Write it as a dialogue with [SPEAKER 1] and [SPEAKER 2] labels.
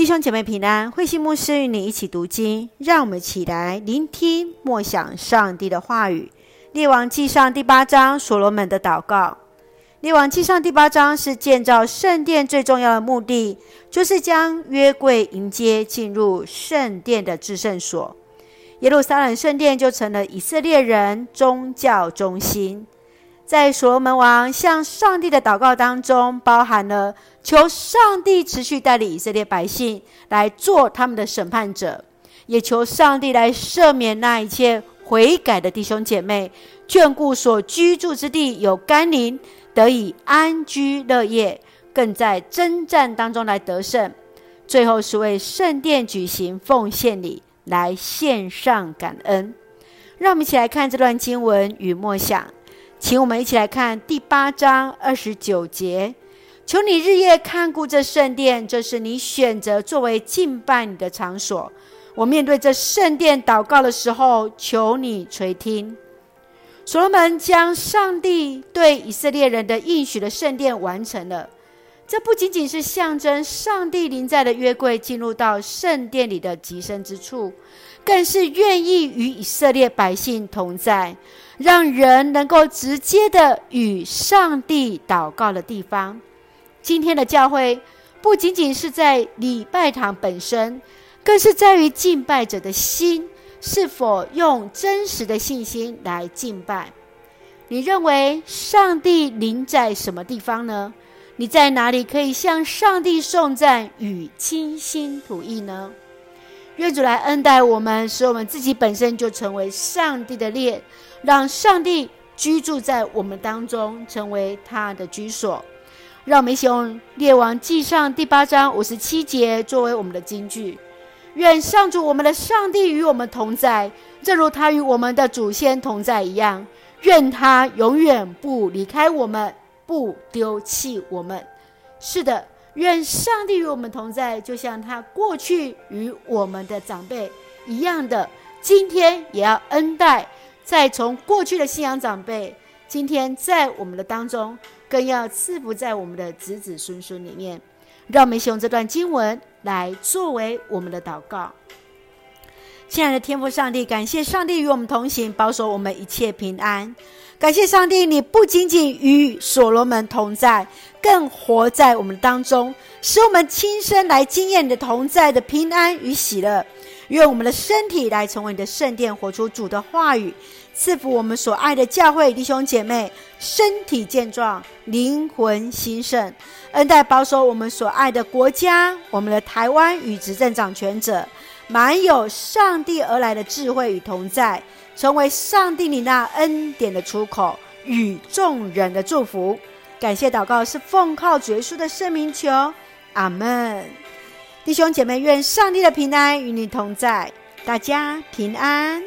[SPEAKER 1] 弟兄姐妹平安，慧馨牧师与你一起读经，让我们起来聆听默想上帝的话语。列王纪上第八章，所罗门的祷告。列王纪上第八章是建造圣殿最重要的目的，就是将约柜迎接进入圣殿的至圣所。耶路撒冷圣殿就成了以色列人宗教中心。在所罗门王向上帝的祷告当中，包含了求上帝持续带领以色列百姓来做他们的审判者，也求上帝来赦免那一切悔改的弟兄姐妹，眷顾所居住之地有甘霖，得以安居乐业，更在征战当中来得胜。最后是为圣殿举行奉献礼，来献上感恩。让我们一起来看这段经文与默想。请我们一起来看第八章二十九节。求你日夜看顾这圣殿，这是你选择作为敬拜你的场所。我面对这圣殿祷告的时候，求你垂听。所罗门将上帝对以色列人的应许的圣殿完成了。这不仅仅是象征上帝临在的约柜进入到圣殿里的极深之处，更是愿意与以色列百姓同在。让人能够直接的与上帝祷告的地方。今天的教会不仅仅是在礼拜堂本身，更是在于敬拜者的心是否用真实的信心来敬拜。你认为上帝临在什么地方呢？你在哪里可以向上帝颂赞与倾心吐意呢？愿主来恩待我们，使我们自己本身就成为上帝的殿。让上帝居住在我们当中，成为他的居所。让我们一起用《列王纪上》第八章五十七节作为我们的金句。愿上主我们的上帝与我们同在，正如他与我们的祖先同在一样。愿他永远不离开我们，不丢弃我们。是的，愿上帝与我们同在，就像他过去与我们的长辈一样的，今天也要恩待。再从过去的信仰长辈，今天在我们的当中，更要赐福在我们的子子孙孙里面。让我们用这段经文来作为我们的祷告。亲爱的天父上帝，感谢上帝与我们同行，保守我们一切平安。感谢上帝，你不仅仅与所罗门同在，更活在我们当中，使我们亲身来经验你的同在的平安与喜乐。愿我们的身体来成为你的圣殿，活出主的话语，赐福我们所爱的教会弟兄姐妹，身体健壮，灵魂兴盛，恩待保守我们所爱的国家，我们的台湾与执政掌权者，满有上帝而来的智慧与同在，成为上帝你那恩典的出口与众人的祝福。感谢祷告是奉靠主耶稣的圣名求，阿门。弟兄姐妹，愿上帝的平安与你同在，大家平安。